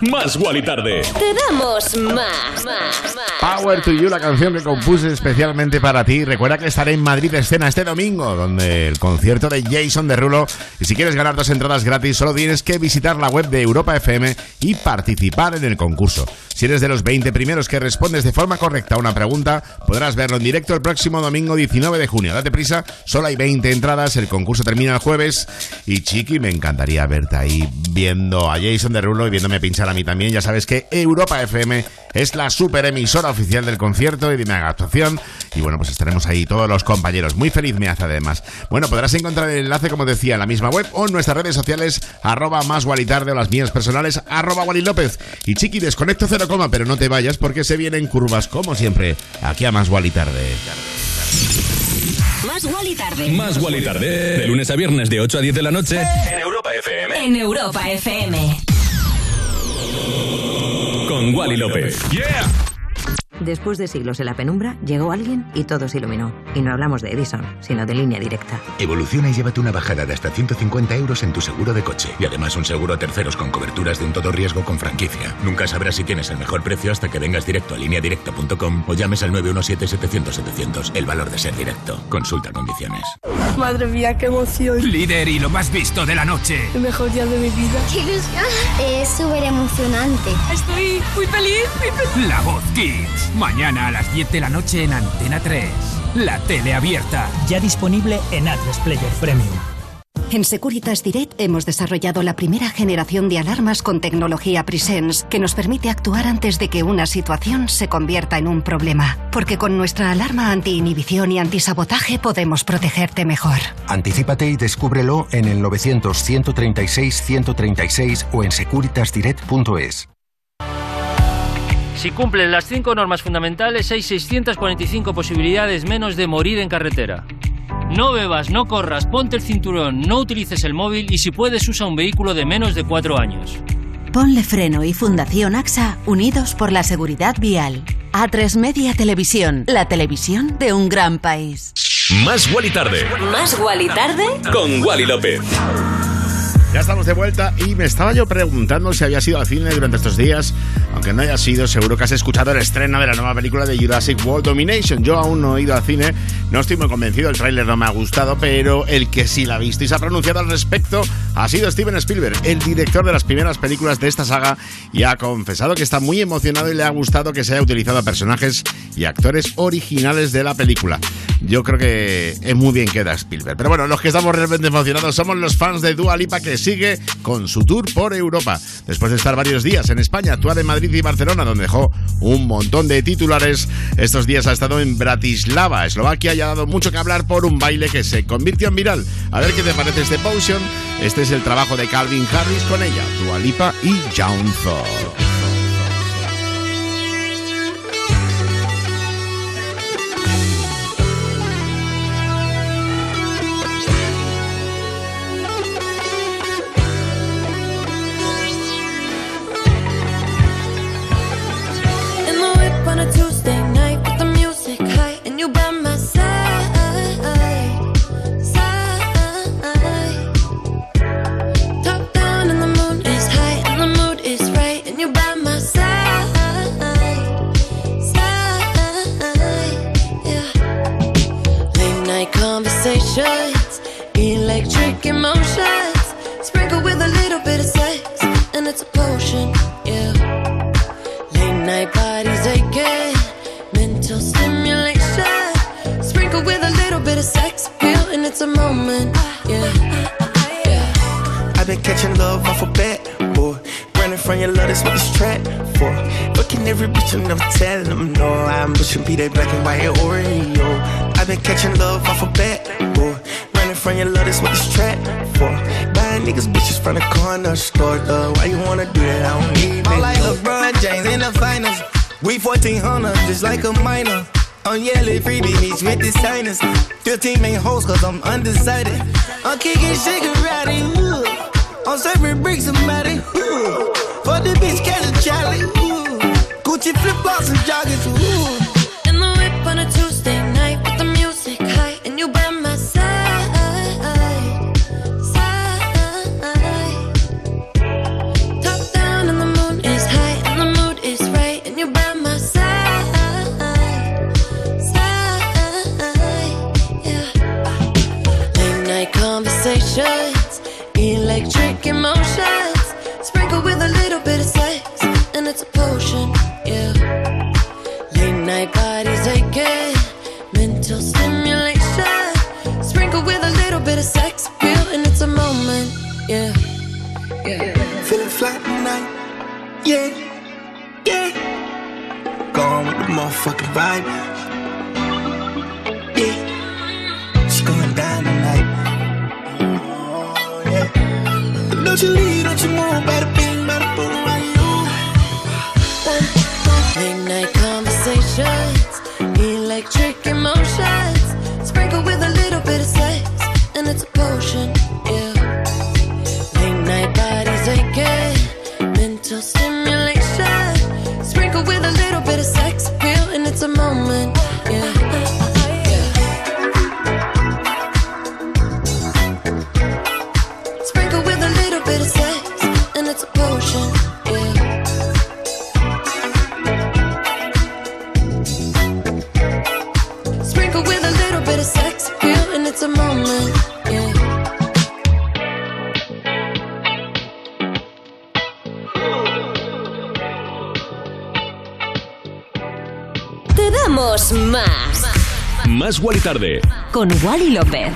Más. Wally Tarde. Te damos más. Más. Power to You, la canción que compuse especialmente para ti. Recuerda que estaré en Madrid Escena este domingo, donde el concierto de Jason Derulo. Y si quieres ganar dos entradas gratis, solo tienes que visitar la web de Europa FM y participar en el concurso. Si eres de los 20 primeros que respondes de forma correcta a una pregunta, podrás verlo en directo el próximo domingo 19 de junio. Date prisa, solo hay 20 entradas, el concurso termina el jueves. Y Chiqui, me encantaría verte ahí viendo a Jason Derulo y viéndome pinchar a mí también. Ya sabes que Europa FM es la super emisora oficial del concierto y de mi actuación. Y bueno, pues estaremos ahí todos los compañeros. Muy feliz me hace además. Bueno, podrás encontrar el enlace, como decía, en la misma web o en nuestras redes sociales, arroba más Tarde o las mías personales, arroba Wally López. Y Chiqui, desconecto cero coma, pero no te vayas porque se vienen curvas como siempre aquí a más Wally Tarde. Más Wally tarde. Más Wally Tarde. De lunes a viernes de 8 a 10 de la noche. En Europa FM. En Europa FM. Con Wally López. Yeah. Después de siglos en la penumbra, llegó alguien y todo se iluminó. Y no hablamos de Edison, sino de línea directa. Evoluciona y llévate una bajada de hasta 150 euros en tu seguro de coche. Y además un seguro a terceros con coberturas de un todo riesgo con franquicia. Nunca sabrás si tienes el mejor precio hasta que vengas directo a lineadirecta.com o llames al 917-700-700. El valor de ser directo. Consulta condiciones. Madre mía, qué emoción. Líder y lo más visto de la noche. El mejor día de mi vida. ¡Qué ilusión! Es súper emocionante. Estoy muy feliz, muy feliz. La Voz Kids. Mañana a las 10 de la noche en Antena 3. La tele abierta. Ya disponible en Atlas Player Premium. En Securitas Direct hemos desarrollado la primera generación de alarmas con tecnología Presence que nos permite actuar antes de que una situación se convierta en un problema. Porque con nuestra alarma anti-inhibición y antisabotaje podemos protegerte mejor. Anticípate y descúbrelo en el 900-136-136 o en securitasdirect.es. Si cumples las cinco normas fundamentales, hay 645 posibilidades menos de morir en carretera. No bebas, no corras, ponte el cinturón, no utilices el móvil y si puedes usa un vehículo de menos de cuatro años. Ponle Freno y Fundación AXA unidos por la seguridad vial. A3 Media Televisión, la televisión de un gran país. Más Wally Tarde. Más Wally tarde. Con Wally López. Ya estamos de vuelta y me estaba yo preguntando si había sido al cine durante estos días. Aunque no haya sido, seguro que has escuchado el estreno de la nueva película de Jurassic World Domination. Yo aún no he ido al cine, no estoy muy convencido, el tráiler no me ha gustado, pero el que sí la se ha pronunciado al respecto ha sido Steven Spielberg, el director de las primeras películas de esta saga, y ha confesado que está muy emocionado y le ha gustado que se haya utilizado a personajes y actores originales de la película. Yo creo que es muy bien queda Spielberg. Pero bueno, los que estamos realmente emocionados somos los fans de Dua Lipa que sigue con su tour por Europa. Después de estar varios días en España, actuar en Madrid y Barcelona, donde dejó un montón de titulares, estos días ha estado en Bratislava, Eslovaquia, y ha dado mucho que hablar por un baile que se convirtió en viral. A ver qué te parece este Potion. Este es el trabajo de Calvin Harris con ella, Dua Lipa y Young Thug. That black and white Oreo. I've been catching love off a bat, boy. Running from your love, that's what this track for. Buying niggas bitches from the corner store, though. Why you wanna do that? I don't need I'm it. like LeBron James in the finals. We 1400, just like a minor. I'm yelling freebie meets with the signers. 15 main hoes, cause I'm undecided. I'm kicking Shigarati, ooh. I'm serving bricks somebody, ooh. For the bitch, catch a Charlie, ooh. Gucci flip flops and joggers, ooh. tarde. Con Wally López.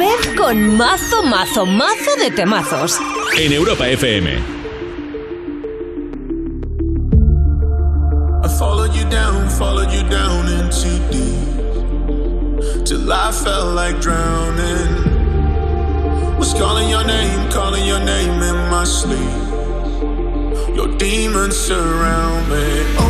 López con mazo, mazo, mazo de temazos. En Europa FM. I followed you down, followed you down into deep. Till I felt like drowning. Was calling your name, calling your name in my sleep. Your demons surround me. Oh.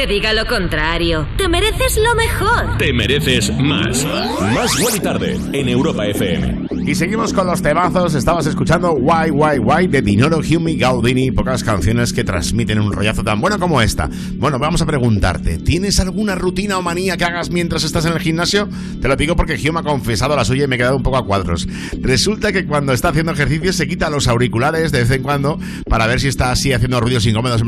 Te diga lo contrario. Te mereces lo mejor. Te mereces más. Más y Tarde en Europa FM. Y seguimos con los temazos. Estabas escuchando Why, Why, Why de Dinoro Humi Gaudini. Pocas canciones que transmiten un rollazo tan bueno como esta. Bueno, vamos a preguntarte: ¿tienes alguna rutina o manía que hagas mientras estás en el gimnasio? Te lo digo porque Gio me ha confesado la suya y me he quedado un poco a cuadros. Resulta que cuando está haciendo ejercicio se quita los auriculares de vez en cuando para ver si está así haciendo ruidos incómodos.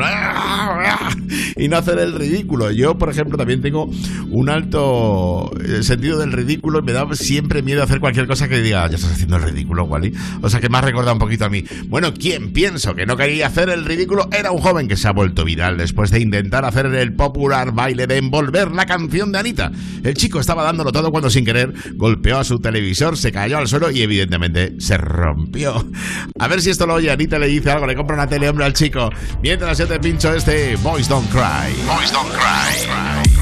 Y no hacer el ridículo. Yo, por ejemplo, también tengo un alto eh, sentido del ridículo y me da siempre miedo hacer cualquier cosa que diga, estás haciendo el ridículo, Wally. O sea que me ha recordado un poquito a mí. Bueno, quien pienso que no quería hacer el ridículo era un joven que se ha vuelto viral después de intentar hacer el popular baile de envolver la canción de Anita. El chico estaba dándolo todo cuando sin querer golpeó a su televisor, se cayó al suelo y evidentemente se rompió. A ver si esto lo oye Anita le dice algo, le compra una tele hombre al chico. Mientras yo te pincho este Boys Don't Cry. Boys Don't Cry.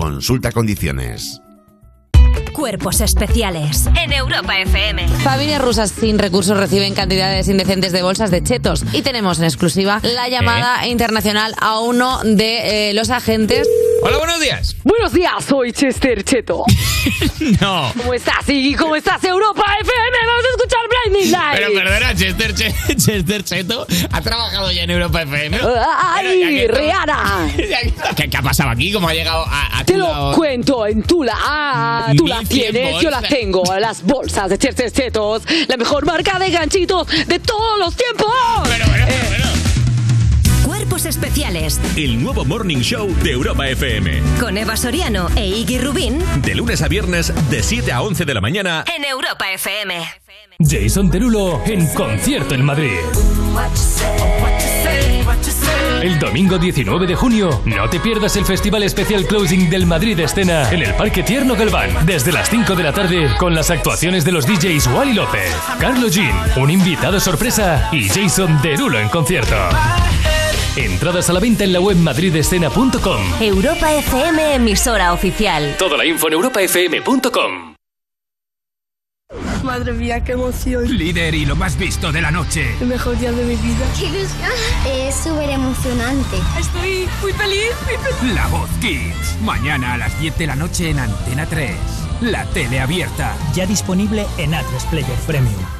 Consulta condiciones. Cuerpos especiales. En Europa FM. Familias rusas sin recursos reciben cantidades indecentes de bolsas de chetos. Y tenemos en exclusiva la llamada internacional a uno de eh, los agentes. Hola, buenos días. Buenos días, soy Chester Cheto. [LAUGHS] No. ¿Cómo estás, Iggy? ¿Cómo estás, Europa FM? Vamos a escuchar Blinding Lights. Pero perdona, Chester, Che- [LAUGHS] Chester Cheto ha trabajado ya en Europa FM. ¡Ay, Rihanna! [LAUGHS] ¿Qué, qué ha pasado aquí? ¿Cómo ha llegado a, a Te tu lo lado? cuento en Tula. Ah, tú la Mil cien tienes, yo la bolsas. tengo. Las bolsas de Chetos. La mejor marca de ganchitos de todos los tiempos. Eh, Cuerpos especiales. El nuevo Morning Show de Europa FM. Con Eva Soriano e Iggy Rubín. De lunes a viernes, de 7 a 11 de la mañana. En Europa FM. Jason Derulo en concierto en Madrid. El domingo 19 de junio, no te pierdas el Festival Especial Closing del Madrid Escena en el Parque Tierno Galván, desde las 5 de la tarde, con las actuaciones de los DJs Wally López, Carlos Jean, un invitado sorpresa y Jason Derulo en concierto. Entradas a la venta en la web madridescena.com. Europa FM, emisora oficial. Toda la info en europafm.com. Madre mía, qué emoción. Líder y lo más visto de la noche. El mejor día de mi vida. ¡Qué ilusión! Es súper emocionante. Estoy muy feliz, muy feliz. La Voz Kids. Mañana a las 10 de la noche en Antena 3. La tele abierta. Ya disponible en Atlas Player Premium.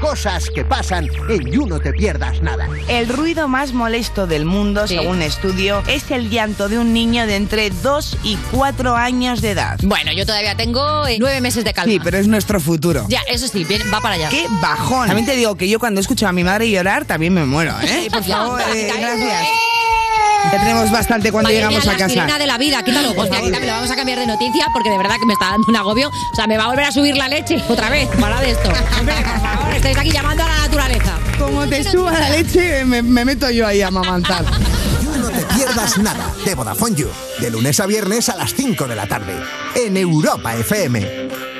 Cosas que pasan en You No Te Pierdas Nada. El ruido más molesto del mundo, según un estudio, es el llanto de un niño de entre 2 y 4 años de edad. Bueno, yo todavía tengo eh, nueve meses de calma. Sí, pero es nuestro futuro. Ya, eso sí, bien, va para allá. ¡Qué bajón! También te digo que yo cuando escucho a mi madre llorar también me muero, ¿eh? Sí, por favor, eh, gracias. Ya tenemos bastante cuando Madre llegamos mía, a la casa. sirena de la vida, quítalo. Hostia, quítamelo, vamos a cambiar de noticia porque de verdad que me está dando un agobio. O sea, me va a volver a subir la leche otra vez. Para de esto. Hombre, por favor, estáis aquí llamando a la naturaleza. Como te suba la leche, me, me meto yo ahí a mamantar. No Te Pierdas Nada de Vodafone You. De lunes a viernes a las 5 de la tarde. En Europa FM.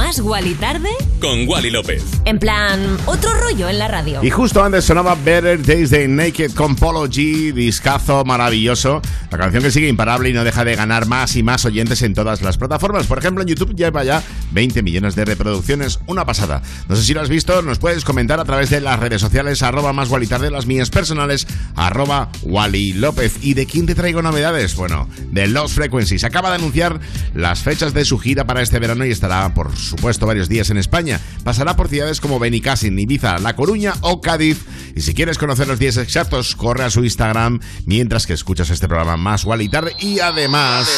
Más Wally tarde. Con Wally López. En plan, otro rollo en la radio. Y justo antes sonaba Better Days de Naked con Polo G, discazo maravilloso. La canción que sigue imparable y no deja de ganar más y más oyentes en todas las plataformas. Por ejemplo, en YouTube lleva ya 20 millones de reproducciones, una pasada. No sé si lo has visto, nos puedes comentar a través de las redes sociales, arroba más Wally tarde, las mías personales, arroba Wally López. ¿Y de quién te traigo novedades? Bueno, de Lost Frequencies. Acaba de anunciar las fechas de su gira para este verano y estará, por supuesto, varios días en España. Pasará por ciudades como Benicassin, Ibiza, La Coruña o Cádiz. Y si quieres conocer los días exactos, corre a su Instagram mientras que escuchas este programa más Wally tarde y además...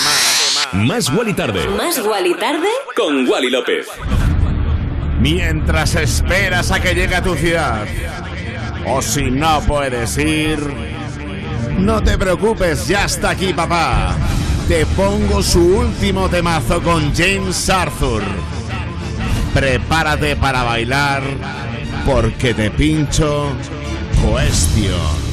Más Wally tarde. Más Wally tarde. Con Wally López. Mientras esperas a que llegue a tu ciudad. O si no puedes ir, no te preocupes, ya está aquí papá. Te pongo su último temazo con James Arthur. Prepárate para bailar porque te pincho Question.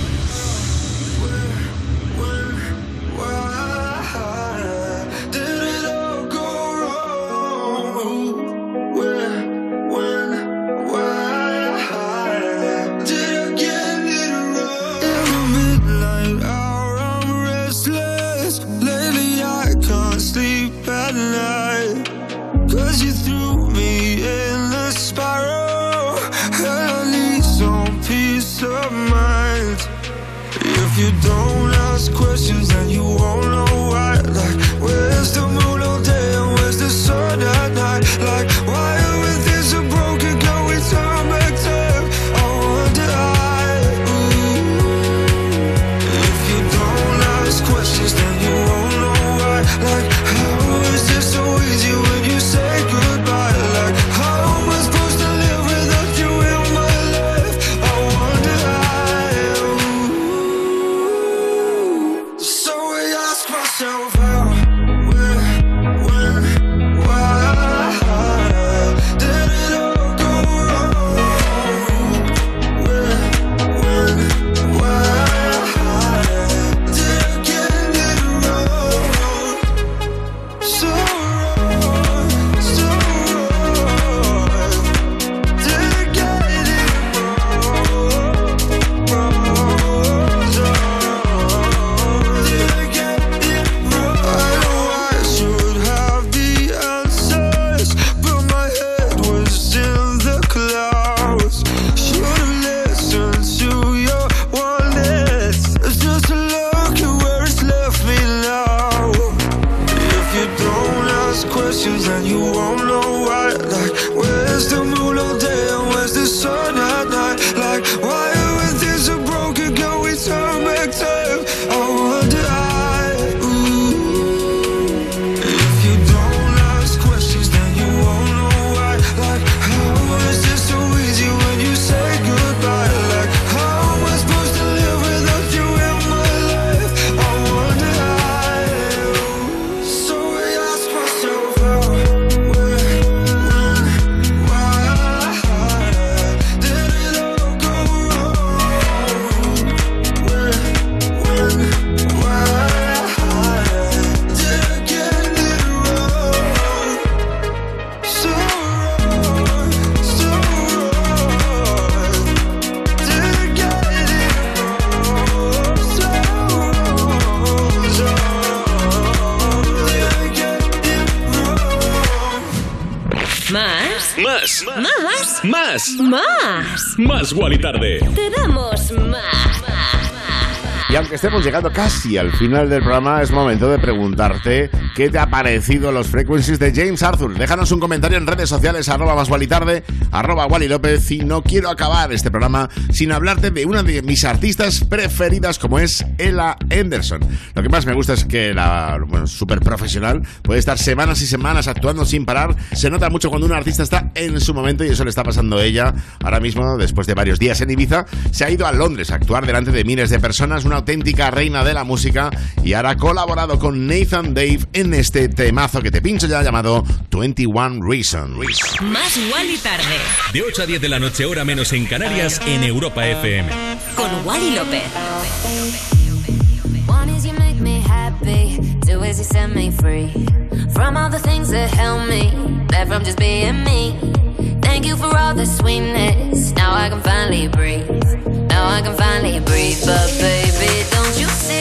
You don't ask questions, and you won't Más Wally Tarde. Te damos más. Y aunque estemos llegando casi al final del programa, es momento de preguntarte qué te ha parecido los frequencies de James Arthur. Déjanos un comentario en redes sociales, arroba más Wally tarde, arroba Wally López. Y no quiero acabar este programa sin hablarte de una de mis artistas preferidas, como es Ella Anderson. Lo que más me gusta es que la bueno, súper profesional puede estar semanas y semanas actuando sin parar. Se nota mucho cuando un artista está en su momento y eso le está pasando a ella ahora mismo, después de varios días en Ibiza. Se ha ido a Londres a actuar delante de miles de personas, una auténtica reina de la música y ahora ha colaborado con Nathan Dave en este temazo que te pincho ya llamado 21 Reasons. Más Wally tarde. De 8 a 10 de la noche, hora menos en Canarias, en Europa FM. Con Wally López. Set me free from all the things that held me back from just being me. Thank you for all the sweetness. Now I can finally breathe. Now I can finally breathe. But baby, don't you see?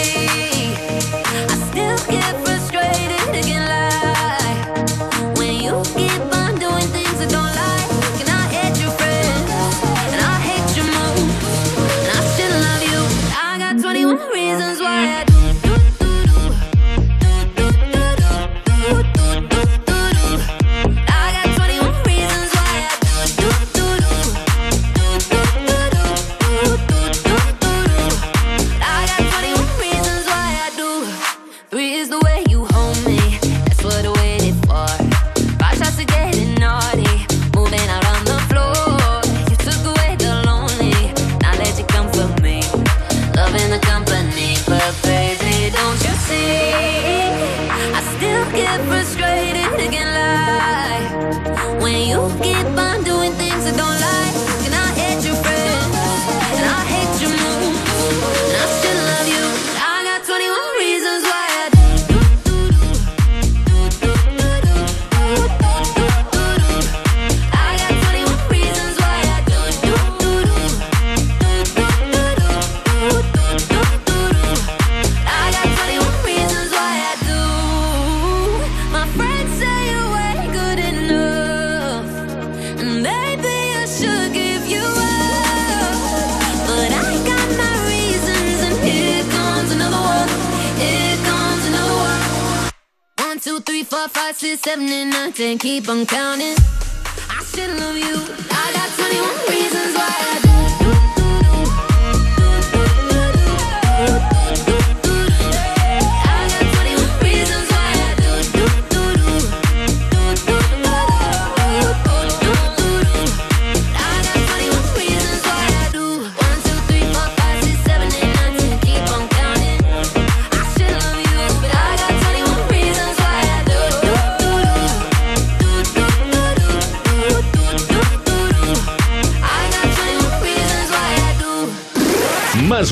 happening, nothing, keep on counting.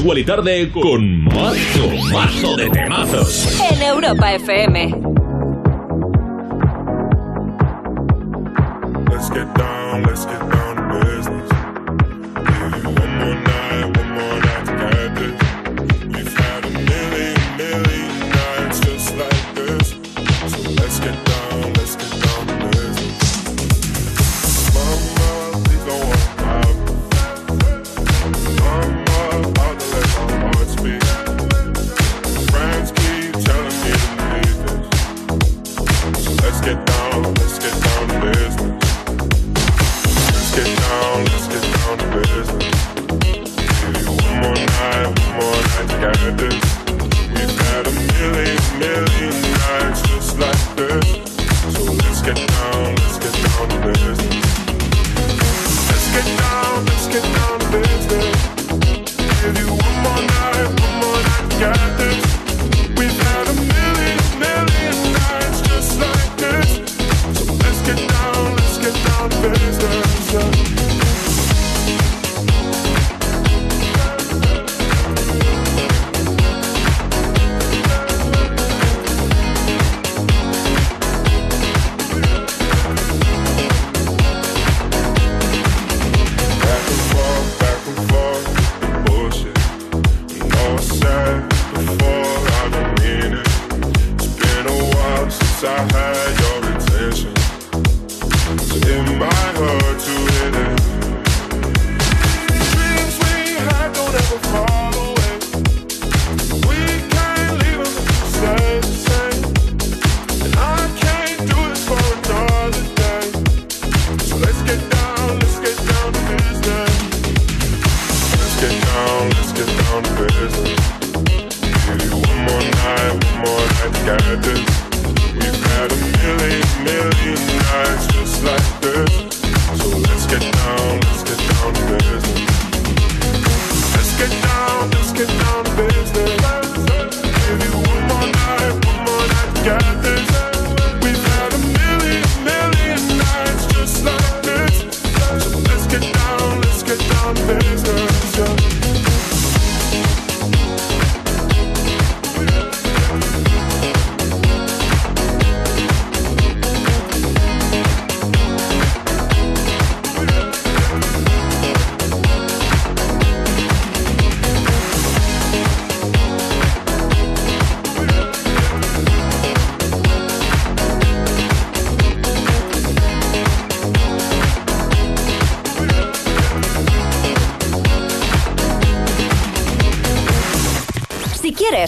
Más Wally Tarde con mazo, mazo de temazos. En Europa FM.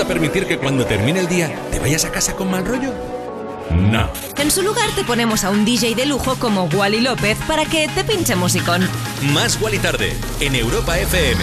a permitir que cuando termine el día te vayas a casa con mal rollo? No. En su lugar te ponemos a un DJ de lujo como Wally López para que te pinche musicón. Más Wally tarde en Europa FM.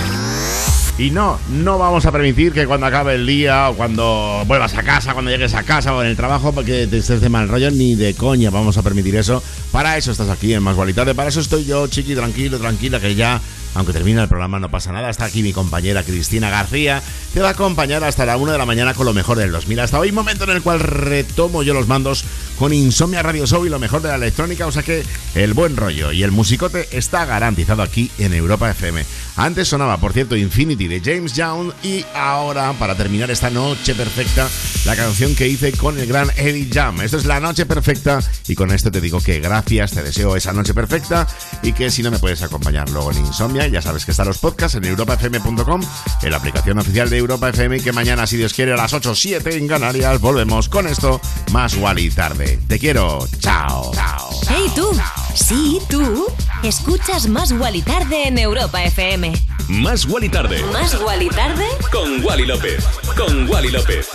Y no, no vamos a permitir que cuando acabe el día o cuando vuelvas a casa, cuando llegues a casa o en el trabajo, que te estés de mal rollo, ni de coña vamos a permitir eso. Para eso estás aquí en Más Gualitarde, para eso estoy yo, chiqui, tranquilo, tranquila, que ya aunque termine el programa, no pasa nada. Está aquí mi compañera Cristina García, te va a acompañar hasta la 1 de la mañana con lo mejor del 2000. Hasta hoy, momento en el cual retomo yo los mandos con Insomnia Radio Show y lo mejor de la electrónica, o sea que el buen rollo y el musicote está garantizado aquí en Europa FM. Antes sonaba, por cierto, Infinity de James Young y ahora, para terminar esta noche perfecta, la canción que hice con el gran Eddie Jam. Esto es la noche perfecta y con esto te digo que gracias, te deseo esa noche perfecta y que si no me puedes acompañar luego en Insomnia, ya sabes que están los podcasts en europafm.com, en la aplicación oficial de Europa FM y que mañana, si Dios quiere, a las 8 7 en Canarias, volvemos con esto, más Wally tarde. Te quiero, chao. Chao. Hey tú, sí tú, escuchas Más Wally Tarde en Europa FM. Más Wally Tarde. Más Wally Tarde Con Wally López. Con Wally López.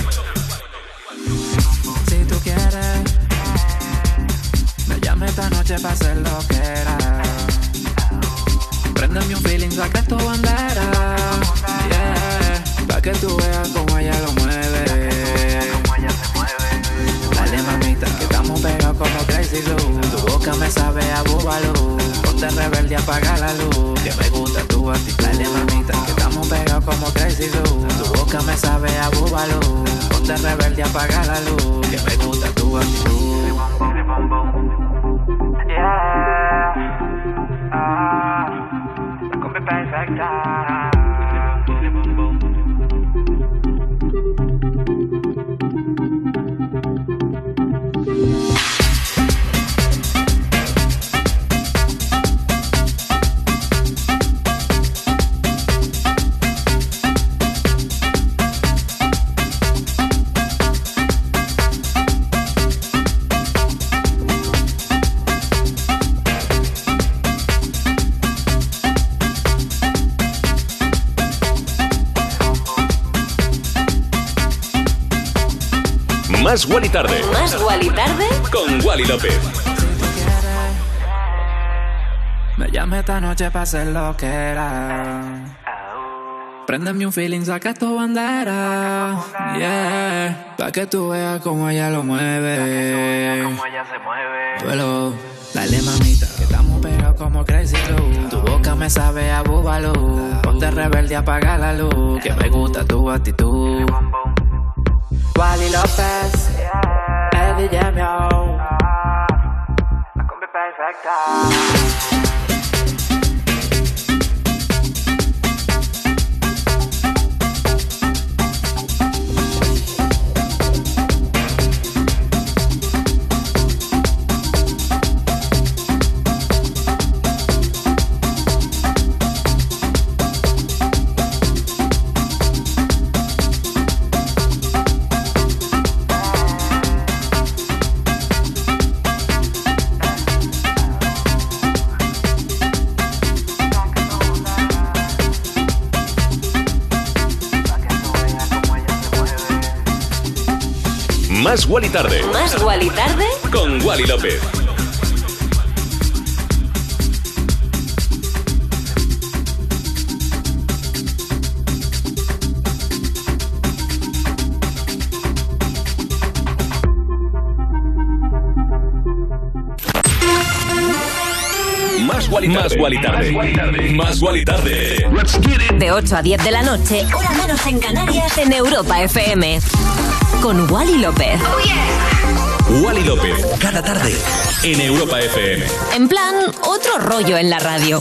Si tú quieres, me llame esta noche para hacer lo que era. Préndeme un feeling, saca tu bandera. Yeah, pa' que tú veas cómo ella lo mueve. Dale mamita, que estamos pegados como Crazy Lou. Tu boca me sabe a búbalo. Ponte rebelde, apaga la luz. Que me gusta tu actitud. Dale mamita, que estamos pegados como Crazy Lou. Tu boca me sabe a búbalo. Ponte rebelde, apaga la luz. Que me gusta tu actitud. perfect time. Más Wally Tarde. Más Wally Tarde Con Wally López. Me llame esta noche para hacer lo que era. Préndeme un feeling, saca tu bandera. Yeah, pa' que tú veas cómo ella lo mueve. Duelo, dale mamita, que estamos pegados como Crazy Lou. Tu boca me sabe a búbalo. Ponte rebelde, apaga la luz. Que me gusta tu actitud. Wally López, Eddie Jam, Más Wally Tarde. Más Wally Tarde Con Wally López. Más Wally Tarde. Más Wally Tarde. Más Wally Tarde. De 8 a 10 de la noche, hora menos en Canarias, en Europa FM. Con Wally López. Wally López. Cada tarde. En Europa FM. En plan, otro rollo en la radio.